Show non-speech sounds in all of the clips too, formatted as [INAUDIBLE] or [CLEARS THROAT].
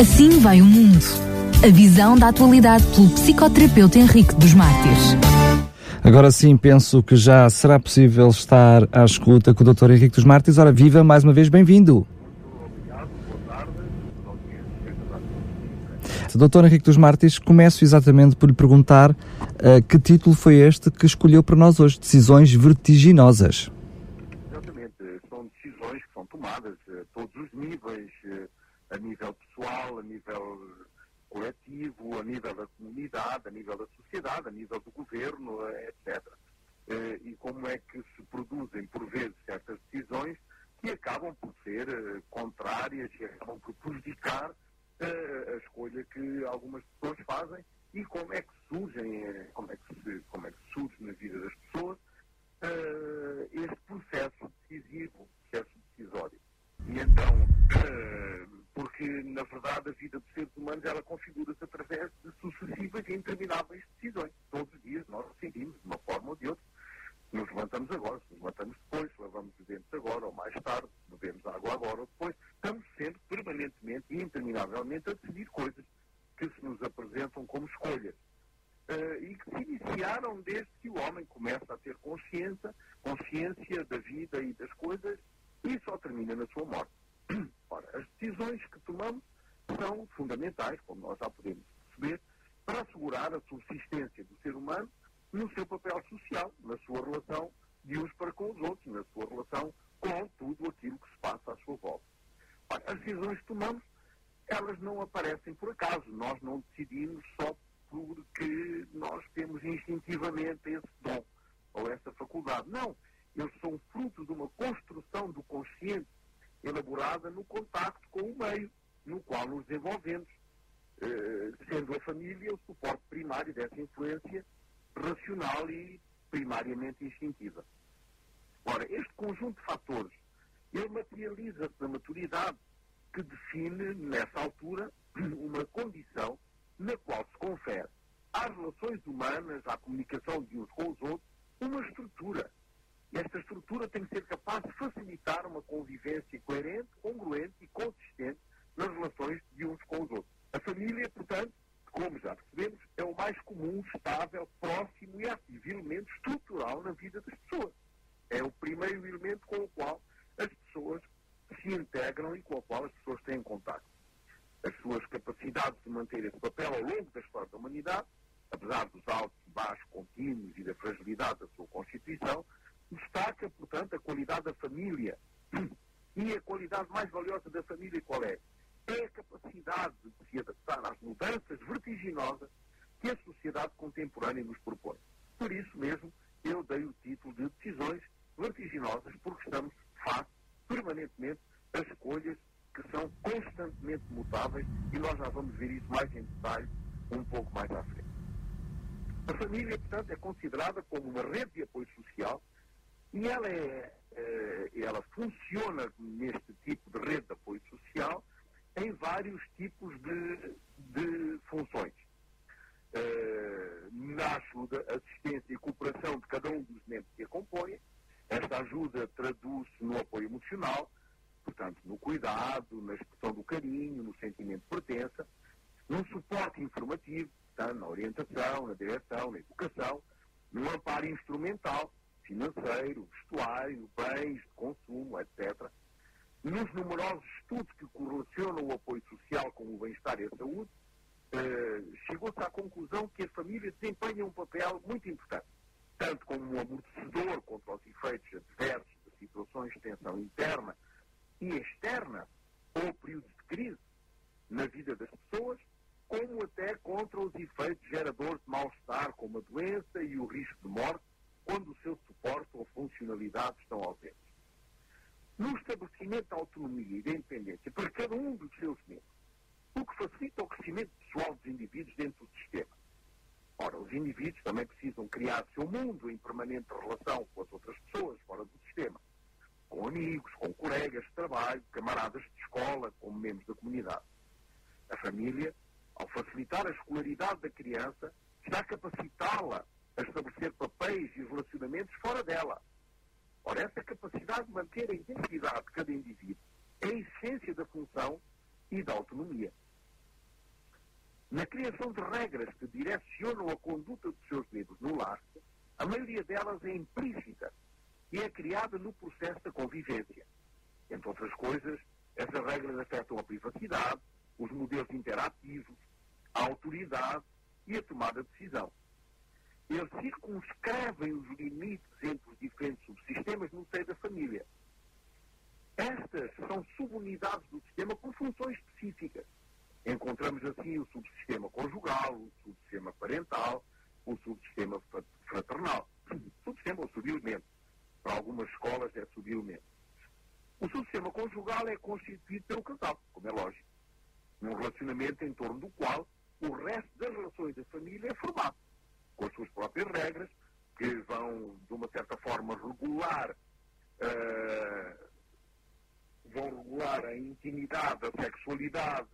Assim vai o mundo. A visão da atualidade pelo psicoterapeuta Henrique dos Mártires. Agora sim, penso que já será possível estar à escuta com o Dr. Henrique dos Mártires. Ora, viva, mais uma vez, bem-vindo. Dr. Henrique dos Mártires, começo exatamente por lhe perguntar uh, que título foi este que escolheu para nós hoje, Decisões Vertiginosas. Exatamente, são decisões que são tomadas a todos os níveis, a nível pessoal, a nível coletivo, a nível da comunidade, a nível da sociedade, a nível do governo, etc. E como é que se produzem, por vezes, certas decisões que acabam por ser contrárias e acabam por prejudicar a escolha que algumas pessoas fazem e como é que surgem, como é que, se, como é que surge na vida das pessoas este processo decisivo, processo decisório. E então, porque na verdade a vida dos seres humanos ela configura-se através de sucessivas e intermináveis decisões. Todos os dias nós decidimos de uma forma ou de outra. Nos levantamos agora, nos levantamos depois, lavamos os dentes agora ou mais tarde, bebemos água agora ou depois. Estamos sempre permanentemente e interminavelmente a decidir coisas que se nos apresentam como escolhas. Uh, e que se iniciaram desde que o homem começa a ter consciência, consciência da vida e das coisas e só termina na sua morte. [CLEARS THROAT] Ora, as decisões que tomamos são fundamentais, como nós já podemos perceber, para assegurar a subsistência do ser humano no seu papel social, na sua relação de uns para com os outros, na sua relação com tudo aquilo que se passa à sua volta. Ora, as decisões que tomamos, elas não aparecem por acaso. Nós não decidimos só porque nós temos instintivamente esse dom ou essa faculdade. Não. Eles são fruto de uma construção do consciente elaborada no contacto com o meio no qual nos desenvolvemos, eh, sendo a família o suporte primário dessa influência racional e primariamente instintiva. Ora, este conjunto de fatores, ele materializa-se na maturidade que define, nessa altura, [CLEARS THROAT] uma condição na qual se confere às relações humanas, à comunicação de uns com os outros, uma estrutura. Esta estrutura tem que ser capaz de facilitar uma convivência coerente, congruente e consistente nas relações de uns com os outros. A família, portanto, como já percebemos, é o mais comum, estável, próximo e ativo elemento estrutural na vida das pessoas. É o primeiro elemento com o qual as pessoas se integram e com o qual as pessoas têm contato. As suas capacidades de manter esse papel ao longo da história da humanidade, apesar dos altos e baixos contínuos e da fragilidade da sua constituição, destaca, portanto, a qualidade da família. [CLEARS THROAT] E a qualidade mais valiosa da família qual é? É a capacidade de se adaptar às mudanças vertiginosas que a sociedade contemporânea nos propõe. Por isso mesmo, eu dei o título de Decisões Vertiginosas, porque estamos face permanentemente a escolhas que são constantemente mutáveis e nós já vamos ver isso mais em detalhe um pouco mais à frente. A família, portanto, é considerada como uma rede de apoio social e ela, é, é, ela funciona neste tipo de rede de apoio social em vários tipos de, de funções. Uh, na ajuda, assistência e cooperação de cada um dos membros que a compõem. Esta ajuda traduz-se no apoio emocional, portanto, no cuidado, na expressão do carinho, no sentimento de pertença, num suporte informativo, portanto, na orientação, na direção, na educação, no amparo instrumental, financeiro, vestuário, bens de consumo, etc. Nos numerosos estudos que correlacionam o apoio social com o bem-estar e a saúde, eh, chegou-se à conclusão que a família desempenha um papel muito importante, tanto como um amortecedor contra os efeitos adversos de situações de tensão interna e externa ou períodos de crise na vida das pessoas, como até contra os efeitos geradores de mal-estar, como a doença e o risco de morte, quando o seu suporte ou funcionalidade estão ausentes. No estabelecimento da autonomia e da independência para cada um dos seus membros, o que facilita o crescimento pessoal dos indivíduos dentro do sistema. Ora, os indivíduos também precisam criar seu mundo em permanente relação com as outras pessoas fora do sistema, com amigos, com colegas de trabalho, camaradas de escola, como membros da comunidade. A família, ao facilitar a escolaridade da criança, está a capacitá-la a estabelecer papéis e relacionamentos fora dela. Ora, essa capacidade de manter a identidade de cada indivíduo é a essência da função e da autonomia. Na criação de regras que direcionam a conduta dos seus membros no lar, a maioria delas é implícita e é criada no processo da convivência. Entre outras coisas, essas regras afetam a privacidade, os modelos interativos, a autoridade e a tomada de decisão. Eles circunscrevem os limites entre os diferentes subsistemas no seio da família. Estas são subunidades do sistema com funções específicas. Encontramos assim o subsistema conjugal, o subsistema parental, o subsistema fraternal. [CLEARS THROAT] Subsistema ou subilemento. Para algumas escolas é subilemento. O subsistema conjugal é constituído pelo casal, como é lógico. Num relacionamento em torno do qual o resto das relações da família é formado, com as suas próprias regras, que vão, de uma certa forma, regular, uh, vão regular a intimidade, a sexualidade,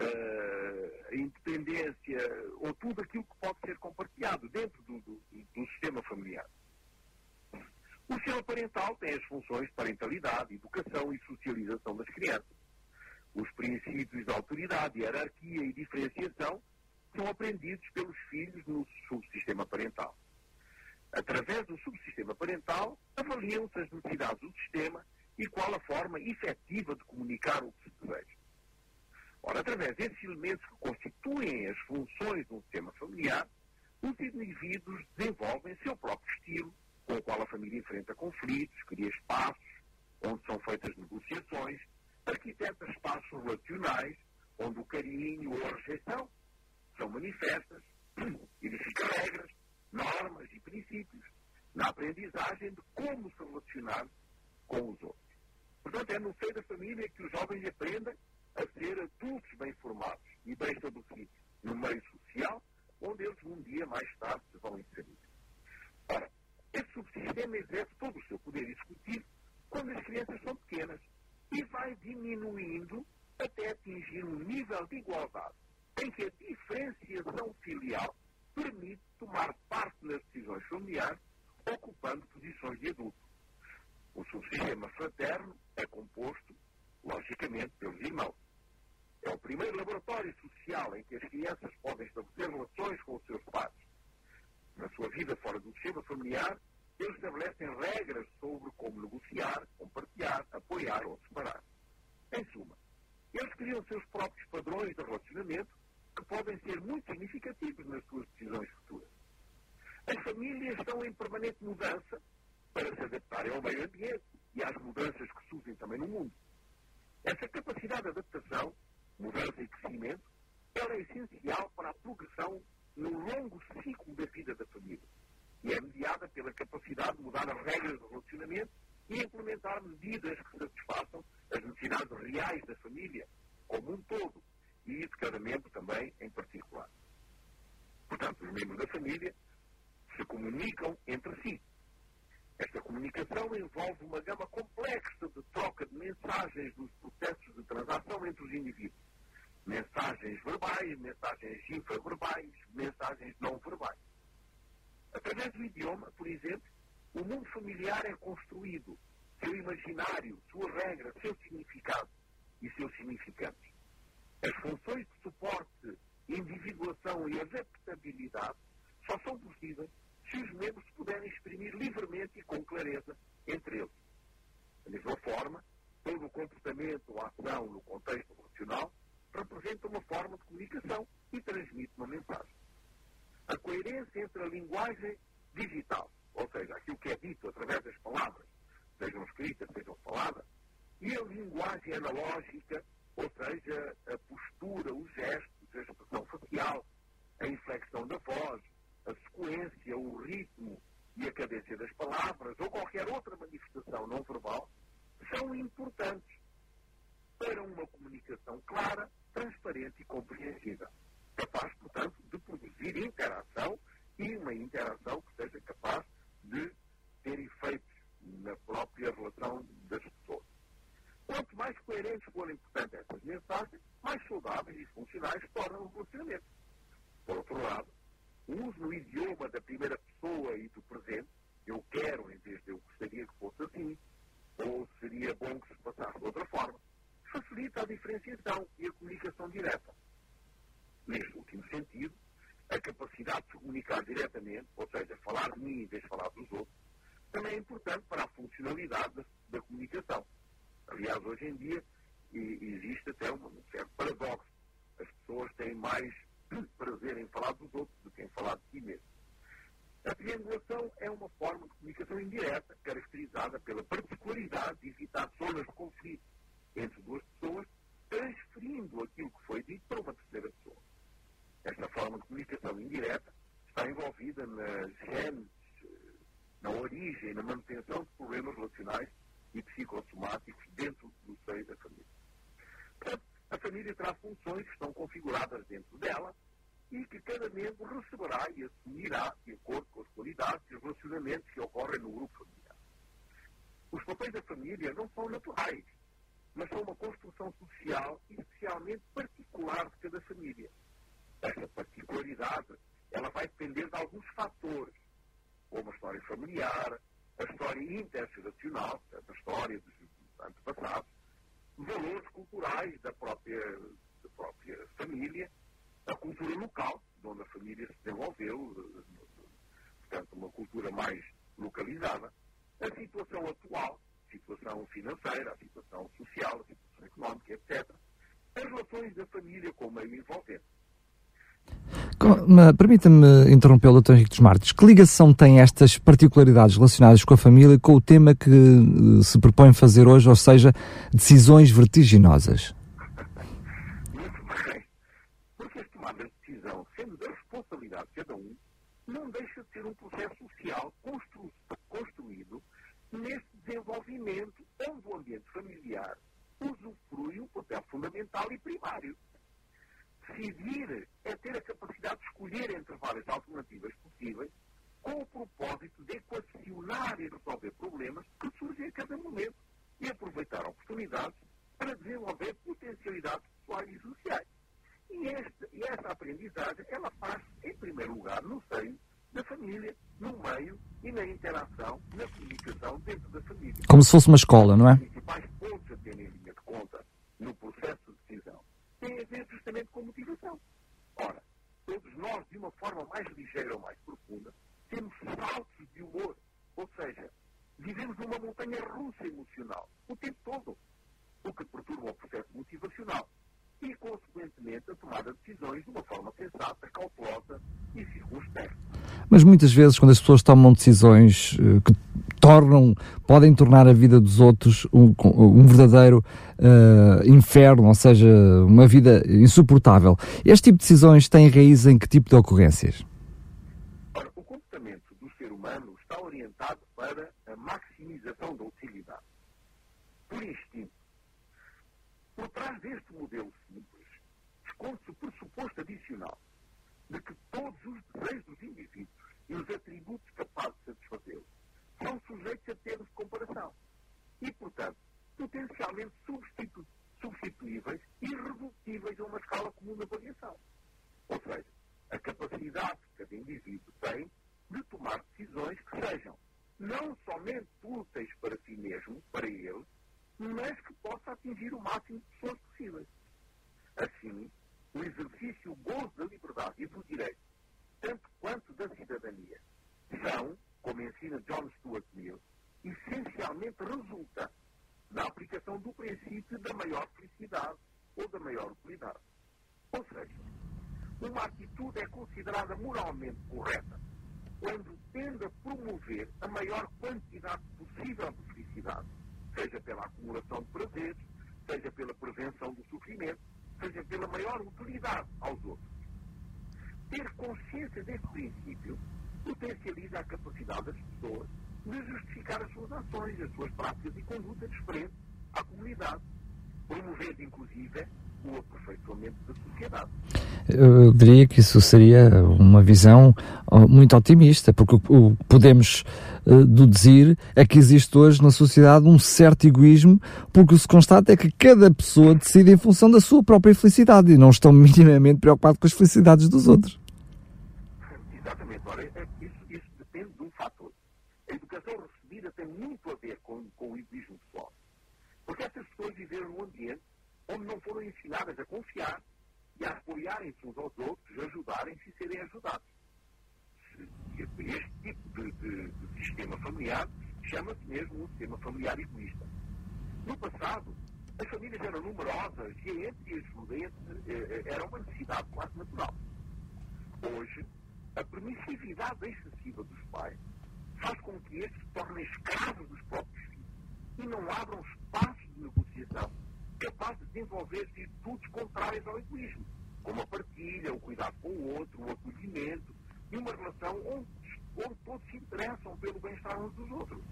uh, a independência, ou tudo aquilo que pode ser compartilhado dentro do, do, do sistema familiar. O sistema parental tem as funções de parentalidade, educação e socialização das crianças. Os princípios de autoridade, hierarquia e diferenciação são aprendidos pelos filhos no subsistema. Através do subsistema parental, avaliam-se as necessidades do sistema e qual a forma efetiva de comunicar o que se deseja. Ora, através desses elementos que constituem as funções de um sistema familiar, os indivíduos desenvolvem seu próprio estilo, com o qual a família enfrenta conflitos, cria espaços onde são feitas negociações, arquiteta espaços relacionais onde o carinho ou a rejeição são manifestas, [CLEARS THROAT] edifica regras, normas e princípios na aprendizagem de como se relacionar com os outros. Portanto, é no seio da família que os jovens aprendem a ser adultos bem formados e bem estabelecidos no meio social, onde eles um dia mais tarde se vão inserir. Ora, esse subsistema exerce todo o seu poder executivo quando as crianças são pequenas e vai diminuindo até atingir um nível de igualdade em que a diferenciação filial permite tomar parte nas decisões familiares, ocupando posições de adulto. O subsistema fraterno é composto, logicamente, pelos irmãos. É o primeiro laboratório social em que as crianças podem estabelecer relações com os seus pais. Na sua vida fora do sistema familiar, eles estabelecem regras sobre como negociar, compartilhar, apoiar ou separar. Em suma, eles criam seus próprios padrões de relacionamento podem ser muito significativos nas suas decisões futuras. As famílias estão em permanente mudança para se adaptarem ao meio ambiente e às mudanças que surgem também no mundo. Essa capacidade de adaptação, mudança e crescimento, ela é essencial para a progressão no longo ciclo da vida da família e é mediada pela capacidade de mudar as regras do relacionamento e implementar medidas que satisfaçam as necessidades reais da família como um todo e de cada membro também em particular. Portanto, os membros da família se comunicam entre si. Esta comunicação envolve uma gama complexa de troca de mensagens nos processos de transação entre os indivíduos. Mensagens verbais, mensagens infraverbais, mensagens não verbais. Através do idioma, por exemplo, o mundo familiar é construído, seu imaginário, sua regra, seu significado e seus significantes. As funções de suporte, individuação e adaptabilidade só são possíveis se os membros puderem exprimir livremente e com clareza entre eles. Da mesma forma, todo o comportamento ou ação no contexto relacional representa uma forma de comunicação e transmite uma mensagem. A coerência entre a linguagem digital, ou seja, aquilo que é dito através das palavras, sejam escritas, sejam faladas, e a linguagem analógica ou seja, a postura, os gestos, a expressão facial, a inflexão da voz, a sequência, o ritmo e a cadência das palavras, ou qualquer outra manifestação não verbal, são importantes para uma comunicação clara, transparente e compreensível. Capaz, portanto, de produzir interação e uma interação que seja capaz de ter efeitos na própria relação das pessoas. Quanto mais coerentes forem, essas mensagens, mais saudáveis e funcionais tornam o relacionamento. Por outro lado, o uso no idioma da primeira pessoa e do presente, eu quero em vez de eu gostaria que fosse assim, ou seria bom que se passasse de outra forma, facilita a diferenciação e a comunicação direta. Neste último último sentido, a capacidade de comunicar diretamente, ou seja, falar de mim em vez de falar dos outros, também é importante para a funcionalidade da, da comunicação. Aliás, hoje em dia existe até um certo paradoxo. As pessoas têm mais [CLEARS THROAT] prazer em falar dos outros do que em falar de si mesmo. A triangulação é uma forma de comunicação indireta, caracterizada pela particularidade de evitar zonas de conflito entre duas pessoas, transferindo aquilo que foi dito para uma terceira pessoa. Esta forma de comunicação indireta está envolvida nas genes, na origem, e na manutenção de problemas relacionais e psicossomáticos dentro do seio da família. Portanto, a família terá funções que estão configuradas dentro dela e que cada membro receberá e assumirá de acordo com as qualidades e os relacionamentos que ocorrem no grupo familiar. Os papéis da família não são naturais, mas são uma construção social especialmente particular de cada família. Essa particularidade ela vai depender de alguns fatores, como a história familiar, a história intergeracional, a história dos antepassados, valores culturais da própria, da própria família, a cultura local, de onde a família se desenvolveu, portanto, uma cultura mais localizada, a situação atual, a situação financeira, a situação social, a situação económica, etc. As relações da família com o meio envolvente. Permita-me interromper o Dr. Henrique dos Martins. Que ligação tem estas particularidades relacionadas com a família com o tema que eh, se propõe fazer hoje, ou seja, decisões vertiginosas? Decisão, sendo da responsabilidade de cada um, não deixa de ser um processo social constru construído neste desenvolvimento onde o ambiente familiar usufrui um papel fundamental e primário. Decidir é ter a capacidade de escolher entre várias alternativas possíveis com o propósito de equacionar e resolver problemas que surgem a cada momento e aproveitar oportunidades para desenvolver potencialidades pessoais e sociais. E esta, e essa aprendizagem, ela faz, em primeiro lugar, no seio da família, no meio e na interação, na comunicação dentro da família. Como se fosse uma escola, não é? Principais pontos a terem em linha de conta no processo de decisão têm a ver justamente com motivação. Ora, todos nós, de uma forma mais ligeira ou mais profunda, temos saltos de humor. Ou seja, vivemos numa montanha russa emocional o tempo todo, o que perturba o processo motivacional e, consequentemente, a tomada de decisões de uma forma sensata, cautelosa e circunspecta. Mas muitas vezes, quando as pessoas tomam decisões uh, que tornam, podem tornar a vida dos outros um, um verdadeiro uh, inferno, ou seja, uma vida insuportável. Este tipo de decisões tem raiz em que tipo de ocorrências? Ora, o comportamento do ser humano está orientado para a maximização da utilidade. Por instinto. Por trás deste modelo simples, esconde-se o pressuposto adicional de que todos os desejos dos indivíduos e os atributos capazes de satisfazê-los são sujeitos a termos de comparação e, portanto, potencialmente substitu substituíveis e irredutíveis a uma escala comum de avaliação. Ou seja, a capacidade que cada indivíduo tem de tomar decisões que sejam não somente úteis para si mesmo, para ele, mas que possa atingir o máximo de pessoas possíveis. Assim, o exercício, o gozo da liberdade e do direito, tanto quanto da cidadania, são, como ensina John Stuart Mill, essencialmente resulta da aplicação do princípio da maior felicidade ou da maior utilidade. Ou seja, uma atitude é considerada moralmente correta quando tende a promover a maior quantidade possível de felicidade, seja pela acumulação de prazeres, seja pela prevenção do sofrimento, seja pela maior utilidade aos outros. Ter consciência desse princípio potencializa a capacidade das pessoas de justificar as suas ações, as suas práticas e condutas frente à comunidade, promovendo, inclusive, o aperfeiçoamento da sociedade. Eu diria que isso seria uma visão muito otimista, porque o podemos uh, deduzir é que existe hoje na sociedade um certo egoísmo, porque o que se constata é que cada pessoa decide em função da sua própria felicidade e não estão minimamente preocupados com as felicidades dos outros. Exatamente é, isso, isso depende de um fator. A educação recebida tem muito a ver com, com o egoísmo pessoal. Porque essas pessoas viveram num ambiente onde não foram ensinadas a confiar e a apoiar apoiarem-se uns aos outros, ajudarem-se e serem ajudados. Este tipo de, de, de sistema familiar chama-se mesmo um sistema familiar egoísta. No passado, as famílias eram numerosas e a entre ajuda eh, era uma necessidade quase natural. Hoje, a permissividade excessiva dos pais estes se tornem escravos dos próprios filhos e não abram espaços de negociação capazes de desenvolver virtudes contrárias ao egoísmo, como a partilha, o cuidado com o outro, o acolhimento e uma relação onde, onde todos se interessam pelo bem-estar uns dos outros.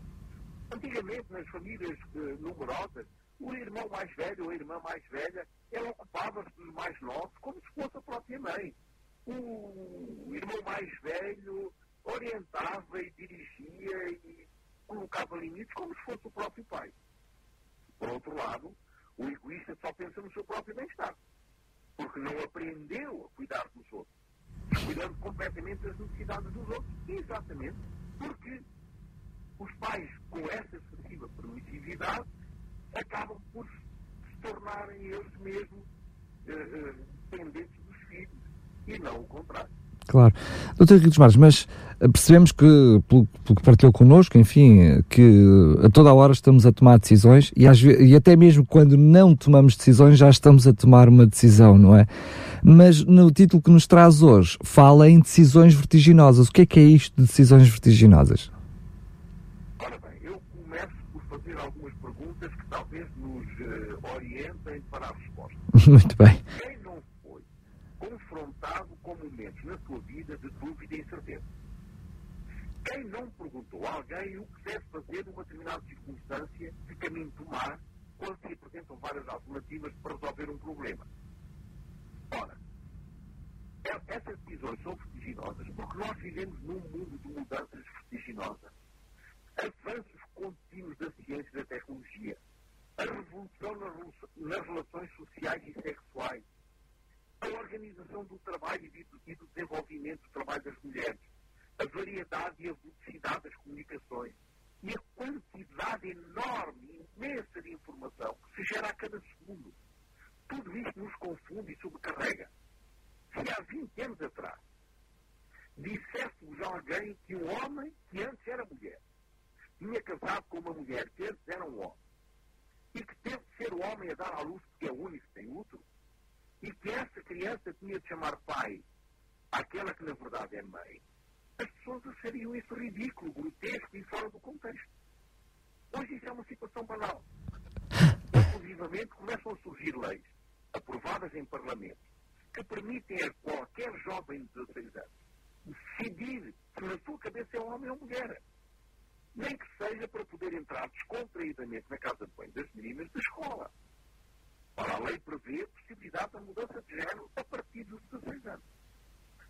Antigamente, nas famílias uh, numerosas, o irmão mais velho ou a irmã mais velha, ela ocupava-se dos mais novos como se fosse a própria mãe. O irmão mais velho orientava e dirigia e colocava limites como se fosse o próprio pai. Por outro lado, o egoísta só pensa no seu próprio bem-estar, porque não aprendeu a cuidar dos outros, cuidando completamente das necessidades dos outros, exatamente porque os pais, com essa excessiva permissividade, acabam por se tornarem eles mesmos uh, uh, dependentes dos filhos e não o contrário. Claro. Doutor Henrique dos Mares, mas percebemos que, pelo, pelo, que partilhou connosco, enfim, que a toda a hora estamos a tomar decisões e, às, e até mesmo quando não tomamos decisões já estamos a tomar uma decisão, não é? Mas no título que nos traz hoje, fala em decisões vertiginosas. O que é que é isto de decisões vertiginosas? Muito bem. Quem não foi na sua vida de dúvida e incerteza? Quem não perguntou a alguém o que deve fazer numa determinada circunstância, que caminho tomar, quando se apresentam várias alternativas para resolver um problema? Ora, é, essas decisões são vertiginosas porque nós vivemos num mundo de mudanças vertiginosas. Avanços contínuos da ciência e da tecnologia a revolução nas relações sociais e sexuais, a organização do trabalho e do desenvolvimento do trabalho das mulheres, a variedade e a velocidade das comunicações e a quantidade enorme, imensa de informação que se gera a cada segundo. Tudo isto nos confunde e sobrecarrega. Se há 20 anos atrás disséssemos a alguém que um homem que antes era mulher tinha casado com uma mulher que antes era um homem e que teve de ser o homem a dar à luz porque é o único que tem útero, e que essa criança tinha de chamar pai àquela que na verdade é mãe, as pessoas achariam isso ridículo, grotesco e fora do contexto. Hoje isso é uma situação banal. Inclusivamente começam a surgir leis, aprovadas em Parlamento, que permitem a qualquer jovem de 16 anos decidir se na sua cabeça é homem ou mulher nem que seja descontraídamente na casa de banho das meninas da escola. Ora, a lei prevê a possibilidade da mudança de género a partir dos 16 anos.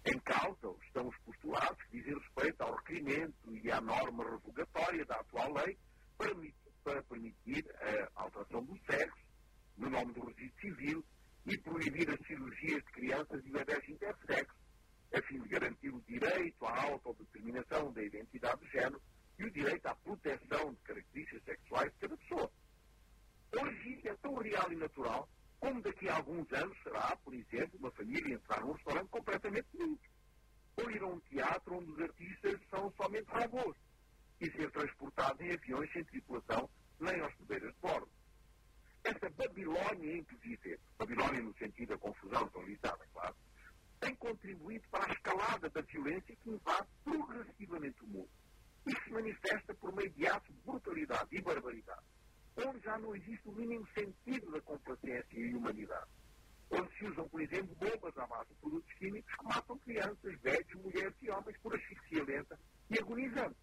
Em causa estão os postulados que dizem respeito ao requerimento e à norma revogatória da atual lei para, permitir a alteração do sexo, no nome do registro civil, e proibir as cirurgias de crianças e bebés intersexo, a fim de garantir o direito à autodeterminação da identidade de género e o direito à proteção de características sexuais de cada pessoa. Hoje é tão real e natural como daqui a alguns anos será, por exemplo, uma família entrar num restaurante completamente nudo. Ou ir a um teatro onde os artistas são somente robôs e ser transportados em aviões sem tripulação nem hospedeiras de bordo. Esta Babilónia invisível, Babilónia no sentido da confusão generalizada, claro, tem contribuído para a escalada da violência que invade progressivamente o mundo se manifesta por meio de atos de brutalidade e barbaridade, onde já não existe o mínimo sentido da complacência e humanidade. Onde se usam, por exemplo, bombas à base de produtos químicos que matam crianças, velhos, mulheres e homens por asfixia lenta e agonizante.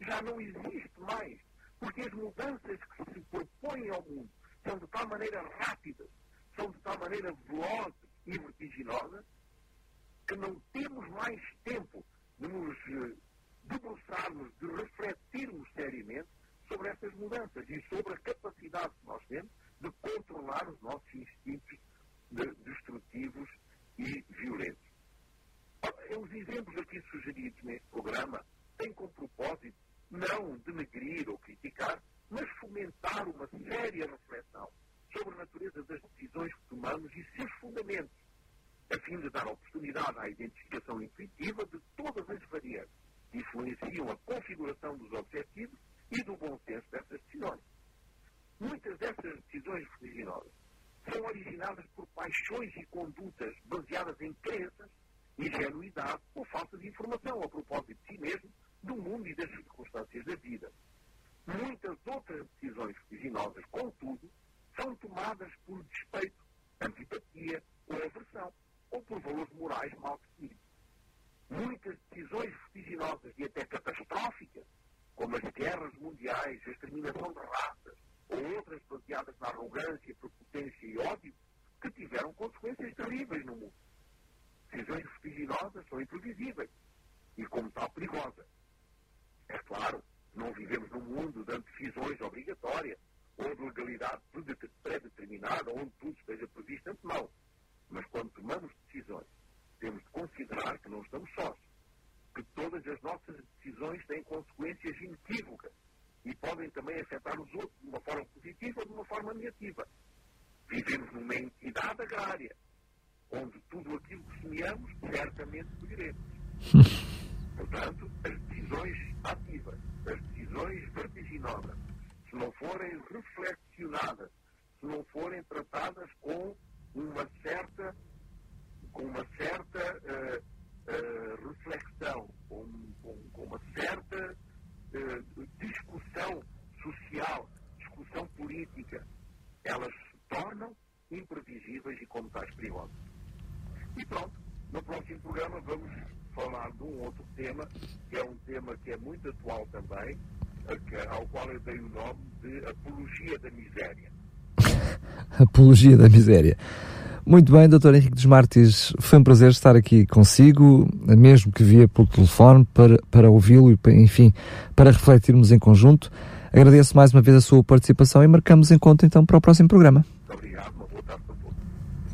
Já não existe mais, porque as mudanças que se propõem ao mundo são de tal maneira rápidas, são de tal maneira velozes e vertiginosas, que não temos mais tempo de nos eh, debruçarmos, de refletirmos seriamente sobre essas mudanças e sobre a capacidade que nós temos de controlar os nossos instintos de, destrutivos e violentos. Os exemplos aqui sugeridos neste programa têm como propósito não denegrir ou criticar, mas fomentar uma séria reflexão sobre a natureza das decisões que tomamos e seus fundamentos. a fim de dar oportunidade à identificação intuitiva de todas as variantes influenciam a configuração dos objetivos e do bom senso dessas decisões. Muitas dessas decisões vertiginosas são originadas por paixões e condutas baseadas em crenças, ingenuidade ou falta de informação a propósito de si mesmo, do mundo e das circunstâncias da vida. Muitas outras decisões vertiginosas, contudo, são tomadas por despeito, antipatia ou aversão, ou por valores morais mal definidos. Muitas decisões vertiginosas e até catastróficas, como as guerras mundiais, a exterminação de raças, ou outras baseadas na arrogância, prepotência e ódio, que tiveram consequências terríveis no mundo. Decisões vertiginosas são imprevisíveis e, como tal, perigosas. É claro, não vivemos num mundo de decisões obrigatórias ou de legalidade pré-determinada, onde tudo esteja previsto antemão. Mas quando tomamos decisões, temos de considerar que não estamos sós, que todas as nossas decisões têm consequências inequívocas e podem também afetar os outros de uma forma positiva ou de uma forma negativa. Vivemos numa entidade agrária, onde tudo aquilo que semeamos certamente colheremos. Portanto, as decisões ativas, as decisões vertiginosas, se não forem reflexionadas, se não forem tratadas com uma certa, com uma certa uh, uh, reflexão, com, com, com, uma certa uh, discussão social, discussão política, elas se tornam imprevisíveis e como tais perigosas. E pronto, no próximo programa vamos falar de um outro tema, que é um tema que é muito atual também, ao qual eu dei o nome de Apologia da Miséria. [LAUGHS] Apologia da Miséria. Muito bem, Dr. Henrique dos Martins, foi um prazer estar aqui consigo, mesmo que via pelo telefone, para, para ouvi-lo e, enfim, para refletirmos em conjunto. Agradeço mais uma vez a sua participação e marcamos encontro então para o próximo programa. Obrigado, uma boa tarde para todos. Vai